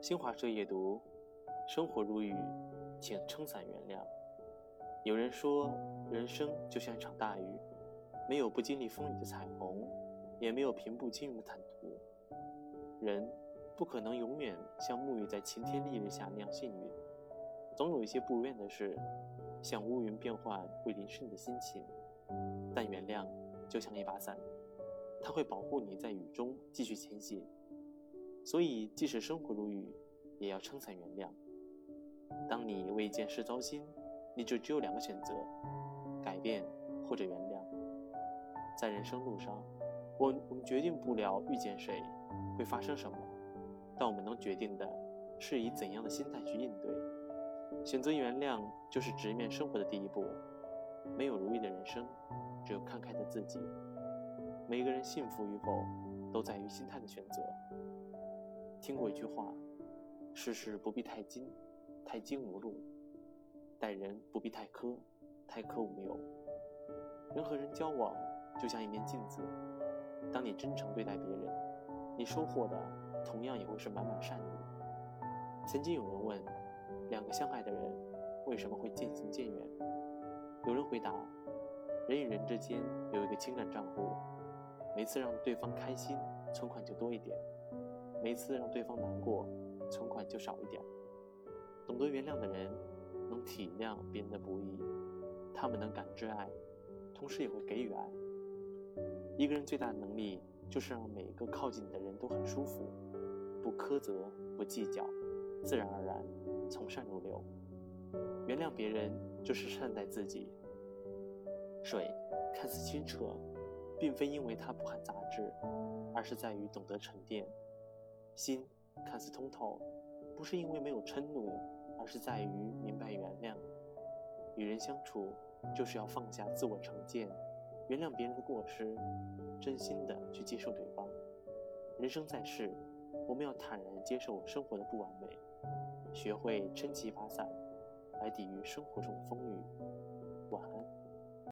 新华社夜读：生活如雨，请撑伞原谅。有人说，人生就像一场大雨，没有不经历风雨的彩虹，也没有平步青云的坦途。人不可能永远像沐浴在晴天烈日下那样幸运，总有一些不如愿的事，像乌云变幻会淋湿你的心情。但原谅就像一把伞，它会保护你在雨中继续前行。所以，即使生活如雨，也要撑伞原谅。当你为一件事糟心，你就只有两个选择：改变或者原谅。在人生路上，我我们决定不了遇见谁，会发生什么，但我们能决定的是以怎样的心态去应对。选择原谅，就是直面生活的第一步。没有如意的人生，只有看开的自己。每个人幸福与否，都在于心态的选择。听过一句话：世事不必太精，太精无路；待人不必太苛，太苛无有。人和人交往就像一面镜子，当你真诚对待别人，你收获的同样也会是满满善意。曾经有人问：两个相爱的人为什么会渐行渐远？有人回答：人与人之间有一个情感账户，每次让对方开心，存款就多一点。每次让对方难过，存款就少一点。懂得原谅的人，能体谅别人的不易，他们能感知爱，同时也会给予爱。一个人最大的能力，就是让每一个靠近你的人都很舒服，不苛责，不计较，自然而然，从善如流。原谅别人，就是善待自己。水看似清澈，并非因为它不含杂质，而是在于懂得沉淀。心看似通透，不是因为没有嗔怒，而是在于明白原谅。与人相处，就是要放下自我成见，原谅别人的过失，真心的去接受对方。人生在世，我们要坦然接受生活的不完美，学会撑起一把伞，来抵御生活中的风雨。晚安